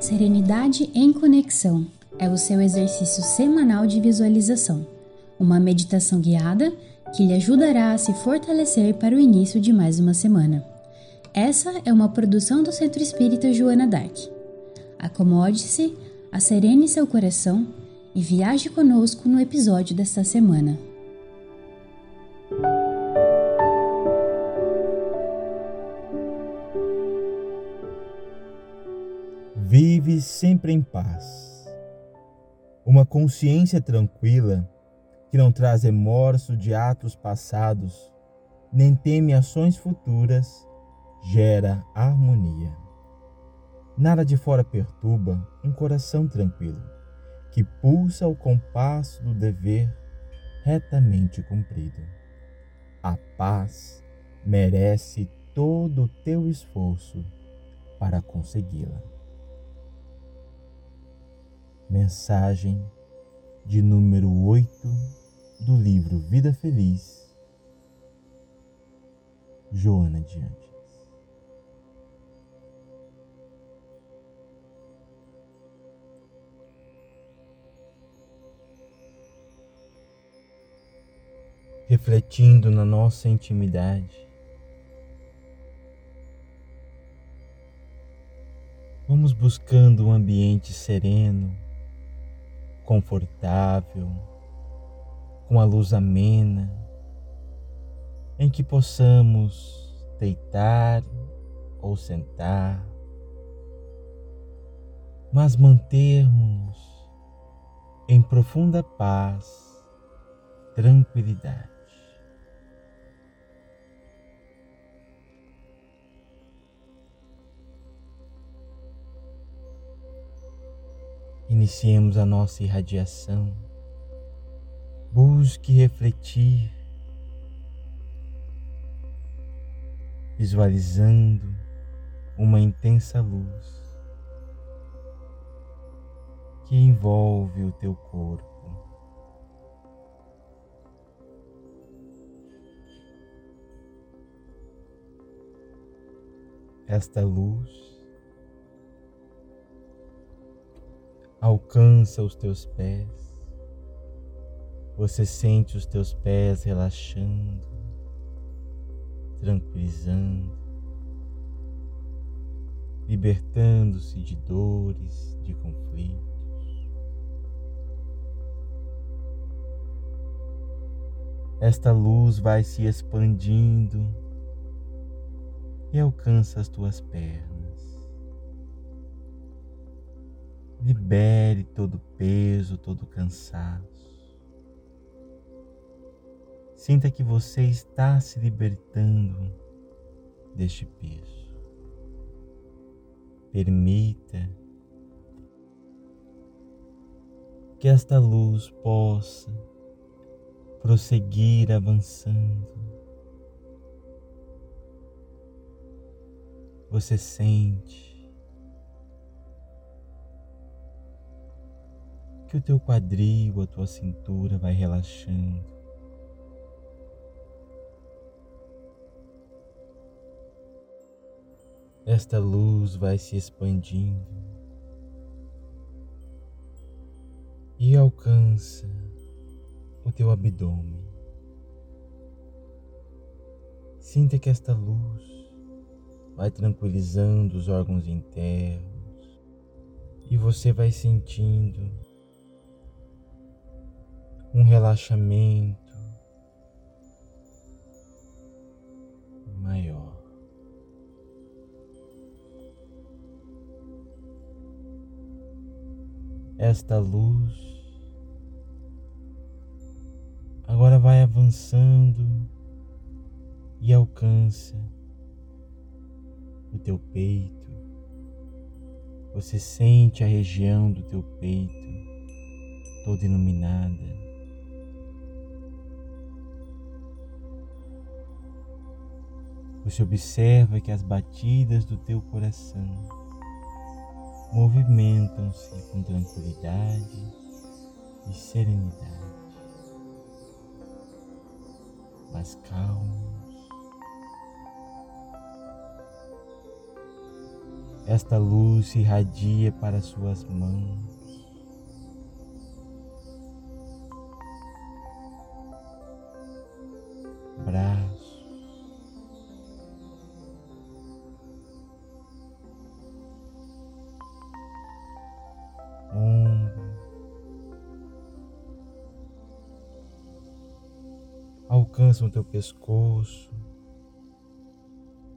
Serenidade em Conexão é o seu exercício semanal de visualização, uma meditação guiada que lhe ajudará a se fortalecer para o início de mais uma semana. Essa é uma produção do Centro Espírita Joana Dark. Acomode-se, acerene seu coração e viaje conosco no episódio desta semana. Vive sempre em paz. Uma consciência tranquila que não traz remorso de atos passados, nem teme ações futuras, gera harmonia. Nada de fora perturba um coração tranquilo, que pulsa o compasso do dever retamente cumprido. A paz merece todo o teu esforço para consegui-la. Mensagem de número 8 do livro Vida Feliz, Joana de Refletindo na nossa intimidade, vamos buscando um ambiente sereno, confortável, com a luz amena, em que possamos deitar ou sentar, mas mantermos-nos em profunda paz, tranquilidade. Iniciemos a nossa irradiação. Busque refletir, visualizando uma intensa luz que envolve o teu corpo. Esta luz alcança os teus pés. Você sente os teus pés relaxando, tranquilizando, libertando-se de dores, de conflitos. Esta luz vai se expandindo e alcança as tuas pernas. Libere todo peso, todo cansaço. Sinta que você está se libertando deste peso. Permita que esta luz possa prosseguir avançando. Você sente que o teu quadril, a tua cintura vai relaxando. Esta luz vai se expandindo e alcança o teu abdômen. Sinta que esta luz vai tranquilizando os órgãos internos e você vai sentindo um relaxamento maior. Esta luz agora vai avançando e alcança o teu peito. Você sente a região do teu peito toda iluminada. Você observa que as batidas do teu coração movimentam-se com tranquilidade e serenidade, mas calmos. Esta luz irradia para suas mãos, Alcançam o teu pescoço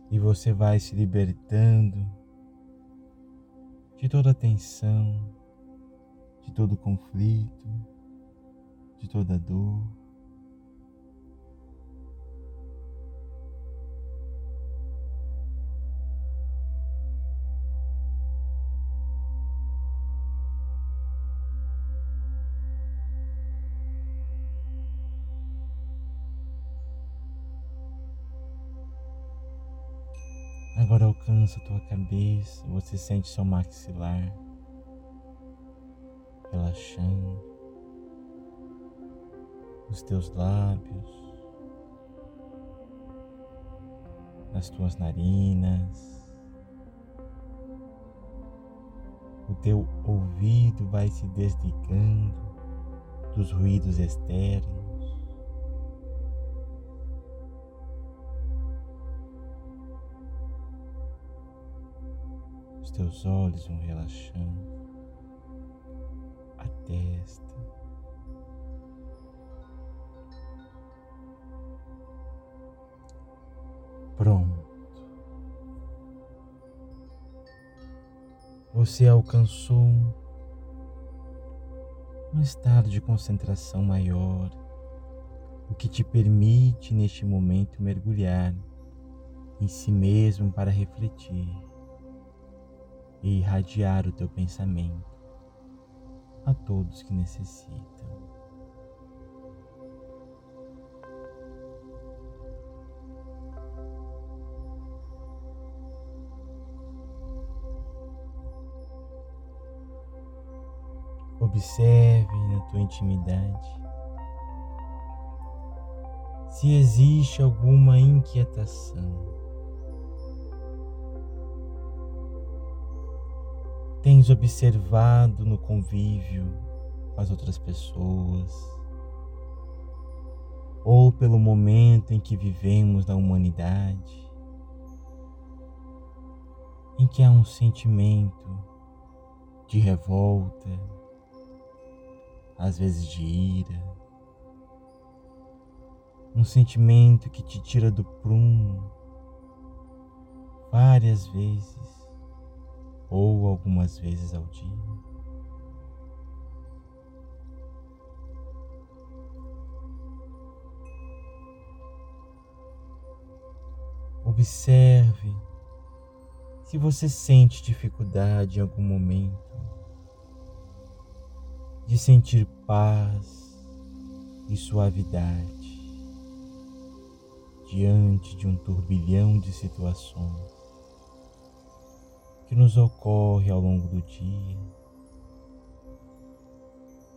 e você vai se libertando de toda tensão, de todo conflito, de toda dor. Agora alcança a tua cabeça, você sente seu maxilar relaxando, os teus lábios, as tuas narinas, o teu ouvido vai se desligando dos ruídos externos. Os teus olhos vão relaxando, a testa. Pronto. Você alcançou um estado de concentração maior, o que te permite neste momento mergulhar em si mesmo para refletir e irradiar o teu pensamento a todos que necessitam. Observe na tua intimidade se existe alguma inquietação tens observado no convívio com as outras pessoas, ou pelo momento em que vivemos na humanidade, em que há um sentimento de revolta, às vezes de ira, um sentimento que te tira do prumo várias vezes ou algumas vezes ao dia. Observe se você sente dificuldade em algum momento de sentir paz e suavidade diante de um turbilhão de situações que nos ocorre ao longo do dia,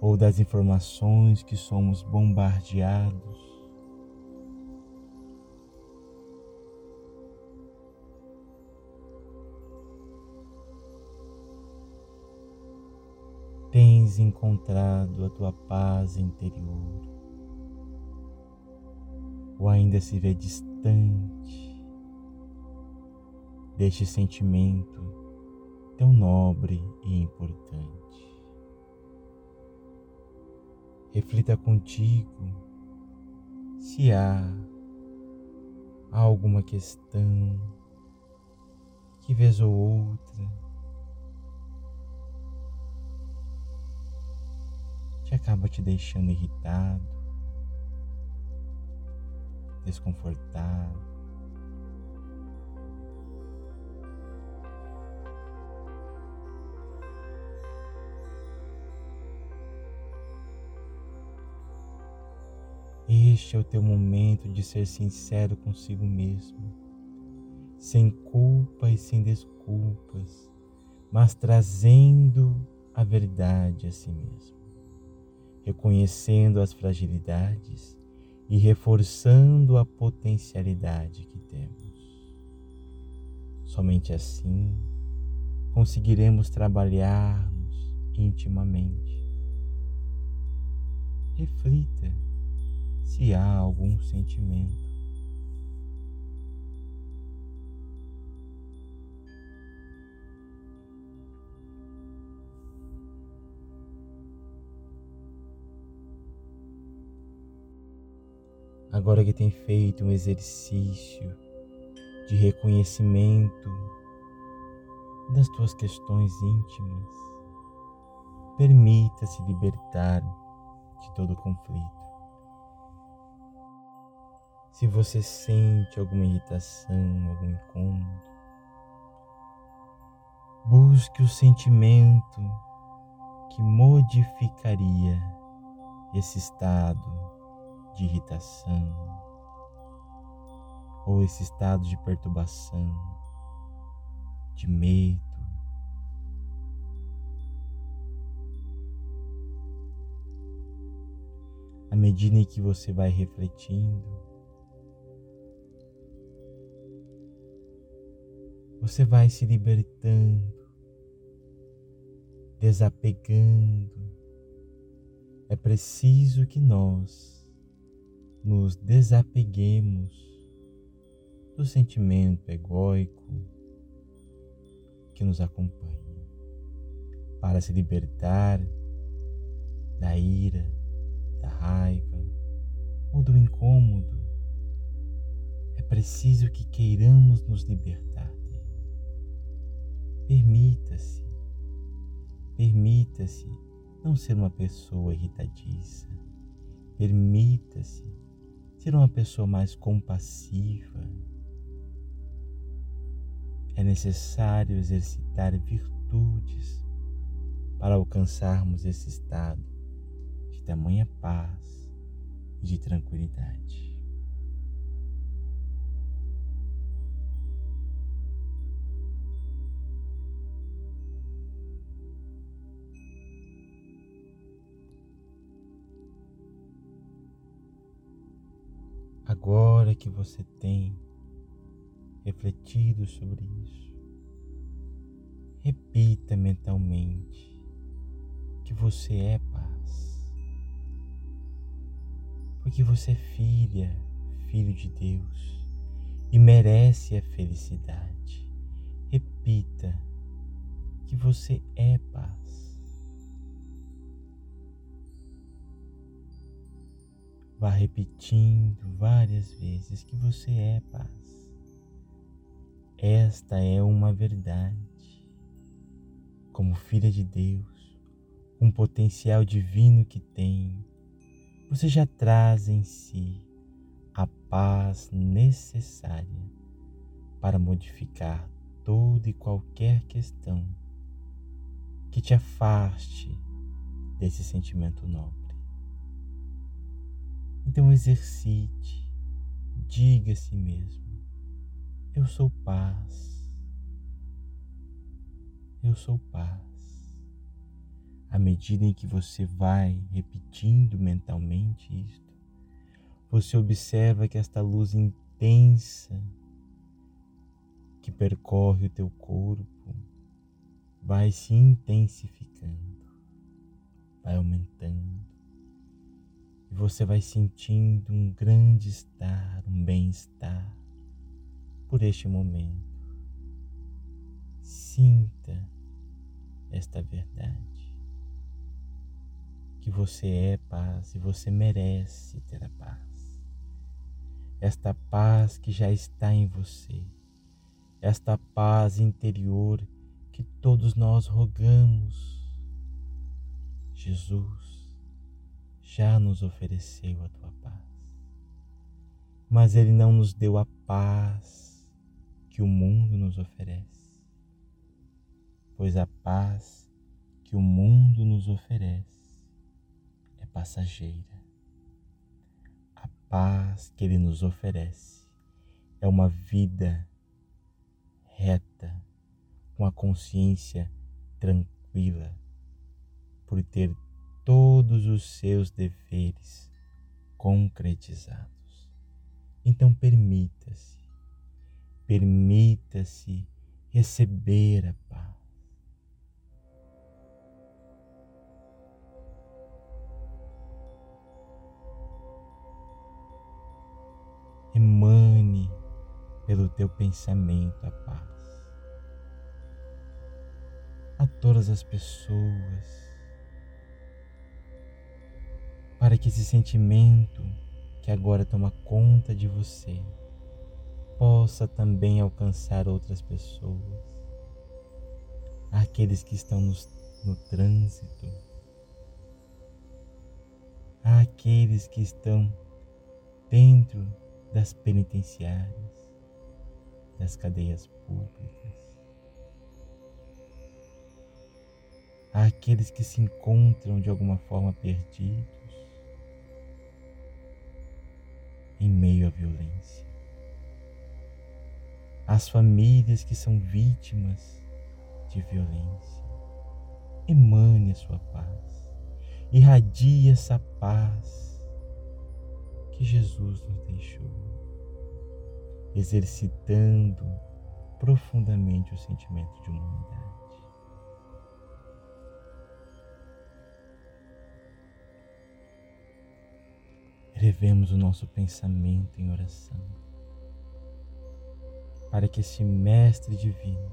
ou das informações que somos bombardeados. Tens encontrado a tua paz interior, ou ainda se vê distante deste sentimento tão nobre e importante. Reflita contigo se há alguma questão que vez ou outra te acaba te deixando irritado, desconfortado. Este é o teu momento de ser sincero consigo mesmo, sem culpa e sem desculpas, mas trazendo a verdade a si mesmo, reconhecendo as fragilidades e reforçando a potencialidade que temos. Somente assim conseguiremos trabalhar-nos intimamente. Reflita se há algum sentimento agora que tem feito um exercício de reconhecimento das tuas questões íntimas, permita-se libertar de todo conflito. Se você sente alguma irritação, algum incômodo, busque o sentimento que modificaria esse estado de irritação ou esse estado de perturbação, de medo. À medida em que você vai refletindo, você vai se libertando, desapegando. É preciso que nós nos desapeguemos do sentimento egóico que nos acompanha para se libertar da ira, da raiva ou do incômodo. É preciso que queiramos nos libertar. Permita-se, permita-se não ser uma pessoa irritadiça. Permita-se ser uma pessoa mais compassiva. É necessário exercitar virtudes para alcançarmos esse estado de tamanha paz e de tranquilidade. Agora que você tem refletido sobre isso, repita mentalmente que você é paz, porque você é filha, filho de Deus e merece a felicidade. Repita que você é paz. Vá repetindo várias vezes que você é paz. Esta é uma verdade. Como filha de Deus, um potencial divino que tem, você já traz em si a paz necessária para modificar toda e qualquer questão que te afaste desse sentimento nobre. Então exercite, diga a si mesmo: Eu sou paz. Eu sou paz. À medida em que você vai repetindo mentalmente isto, você observa que esta luz intensa que percorre o teu corpo vai se intensificando, vai aumentando e você vai sentindo um grande estar, um bem-estar por este momento. Sinta esta verdade. Que você é paz e você merece ter a paz. Esta paz que já está em você. Esta paz interior que todos nós rogamos. Jesus, já nos ofereceu a tua paz. Mas Ele não nos deu a paz que o mundo nos oferece, pois a paz que o mundo nos oferece é passageira. A paz que Ele nos oferece é uma vida reta, com a consciência tranquila, por ter todos os seus deveres concretizados. Então permita-se, permita-se receber a paz. Emane pelo teu pensamento a paz. A todas as pessoas, para que esse sentimento que agora toma conta de você possa também alcançar outras pessoas, aqueles que estão no, no trânsito, aqueles que estão dentro das penitenciárias, das cadeias públicas, aqueles que se encontram de alguma forma perdidos em meio à violência as famílias que são vítimas de violência. Emane a sua paz, irradie essa paz que Jesus nos deixou, exercitando profundamente o sentimento de humanidade. Elevemos o nosso pensamento em oração para que esse Mestre Divino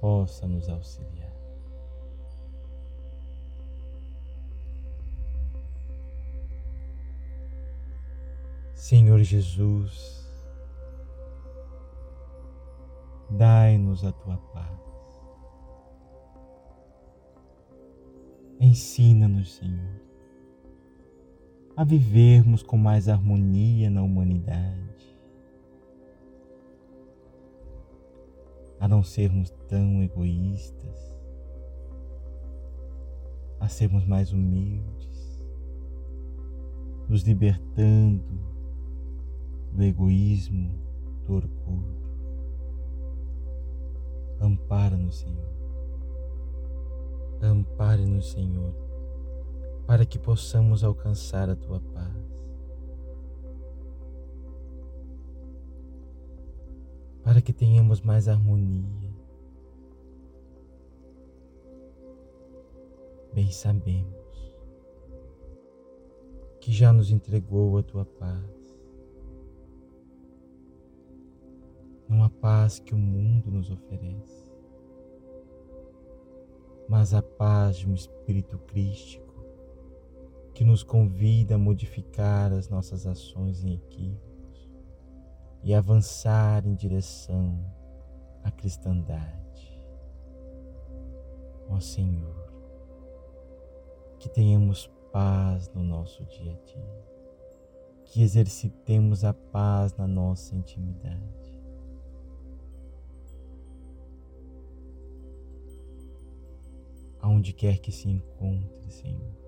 possa nos auxiliar. Senhor Jesus, dai-nos a tua paz. Ensina-nos, Senhor, a vivermos com mais harmonia na humanidade a não sermos tão egoístas, a sermos mais humildes, nos libertando do egoísmo, do orgulho. Ampara-nos, Senhor. Ampare-nos, Senhor, para que possamos alcançar a tua paz. para que tenhamos mais harmonia. Bem sabemos que já nos entregou a tua paz, não a paz que o mundo nos oferece, mas a paz de um Espírito Crístico que nos convida a modificar as nossas ações em equipe e avançar em direção à cristandade. Ó Senhor, que tenhamos paz no nosso dia a dia, que exercitemos a paz na nossa intimidade. Aonde quer que se encontre, Senhor,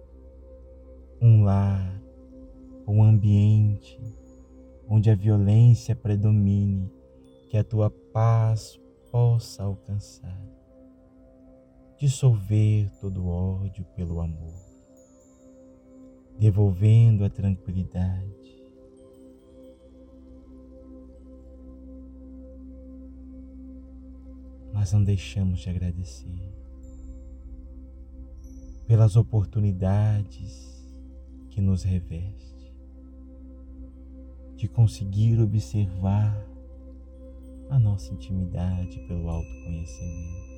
um lar, um ambiente, onde a violência predomine, que a tua paz possa alcançar, dissolver todo ódio pelo amor, devolvendo a tranquilidade. Mas não deixamos de agradecer pelas oportunidades que nos reveste de conseguir observar a nossa intimidade pelo autoconhecimento.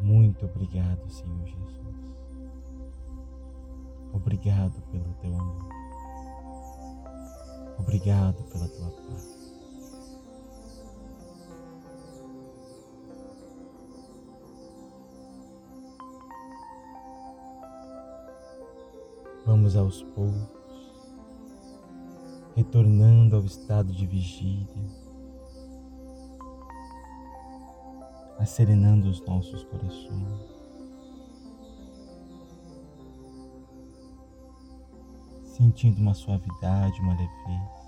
Muito obrigado, Senhor Jesus. Obrigado pelo teu amor. Obrigado pela tua paz. Vamos aos poucos, retornando ao estado de vigília, acerenando os nossos corações. Sentindo uma suavidade, uma leveza.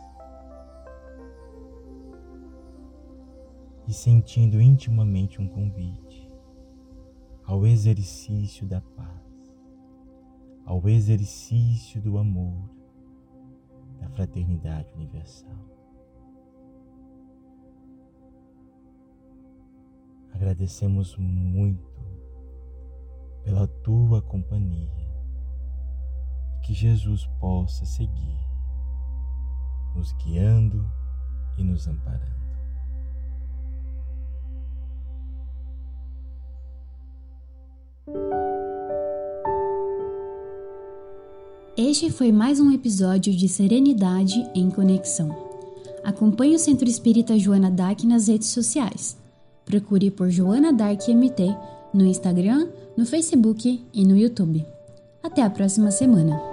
E sentindo intimamente um convite ao exercício da paz ao exercício do amor, da fraternidade universal. Agradecemos muito pela tua companhia que Jesus possa seguir nos guiando e nos amparando. Este foi mais um episódio de Serenidade em Conexão. Acompanhe o Centro Espírita Joana Dark nas redes sociais. Procure por Joana Dark MT no Instagram, no Facebook e no YouTube. Até a próxima semana!